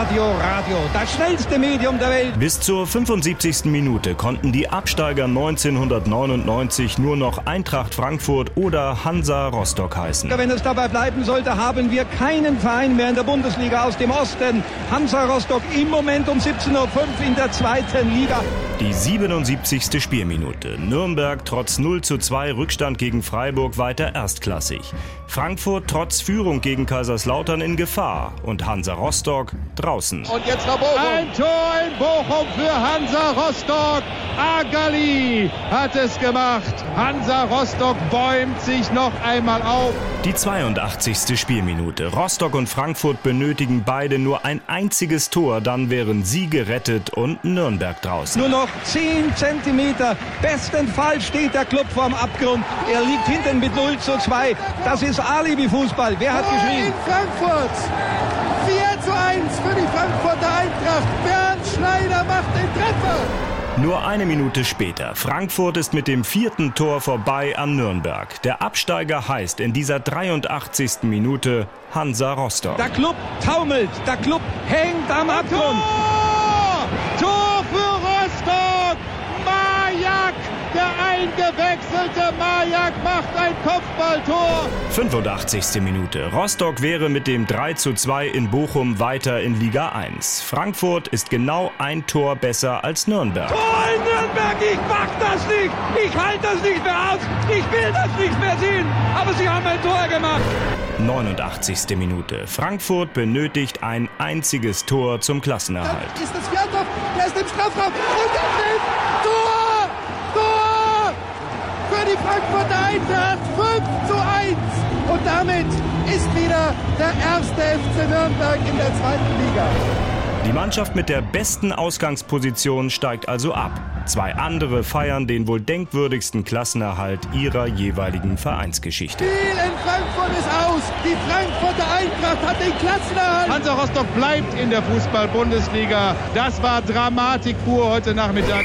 Radio, Radio, das schnellste Medium der Welt. Bis zur 75. Minute konnten die Absteiger 1999 nur noch Eintracht Frankfurt oder Hansa Rostock heißen. Wenn es dabei bleiben sollte, haben wir keinen Verein mehr in der Bundesliga aus dem Osten. Hansa Rostock im Moment um 17.05 Uhr in der zweiten Liga. Die 77. Spielminute. Nürnberg trotz 0 zu 2 Rückstand gegen Freiburg weiter erstklassig. Frankfurt trotz Führung gegen Kaiserslautern in Gefahr und Hansa Rostock draußen. Und jetzt nach Bochum. Ein Tor in Bochum für Hansa Rostock. Agali hat es gemacht. Hansa Rostock bäumt sich noch einmal auf. Die 82. Spielminute. Rostock und Frankfurt benötigen beide nur ein einziges Tor, dann wären sie gerettet und Nürnberg draußen. Nur noch 10 Zentimeter. Bestenfalls steht der Club vorm Abgrund. Er liegt hinten mit 0 zu 2. Das ist Alibi-Fußball. Wer hat geschrien? In Frankfurt. 4 zu 1 für die Frankfurter Eintracht. Bernd Schneider macht den Treffer. Nur eine Minute später. Frankfurt ist mit dem vierten Tor vorbei an Nürnberg. Der Absteiger heißt in dieser 83. Minute Hansa Rostock. Der Club taumelt. Der Club hängt am Abgrund. Tor! Tor für Rostock! Majak, der eingewechselte Majak macht ein Kopfballtor. 85. Minute. Rostock wäre mit dem 3 zu 2 in Bochum weiter in Liga 1. Frankfurt ist genau ein Tor besser als Nürnberg. Tor in Nürnberg, ich mag das nicht. Ich halte das nicht mehr aus. Ich will das nicht mehr sehen. Aber sie haben ein Tor gemacht. 89. Minute. Frankfurt benötigt ein einziges Tor zum Klassenerhalt. Dann ist es Fjordhoff, der ist im Strafraum und der trifft. Tor! Die Frankfurter Eintracht 5 zu 1. Und damit ist wieder der erste FC Nürnberg in der zweiten Liga. Die Mannschaft mit der besten Ausgangsposition steigt also ab. Zwei andere feiern den wohl denkwürdigsten Klassenerhalt ihrer jeweiligen Vereinsgeschichte. Spiel in Frankfurt ist aus. Die Frankfurter Eintracht hat den Klassenerhalt. Hansa Rostock bleibt in der Fußball-Bundesliga. Das war Dramatik pur heute Nachmittag.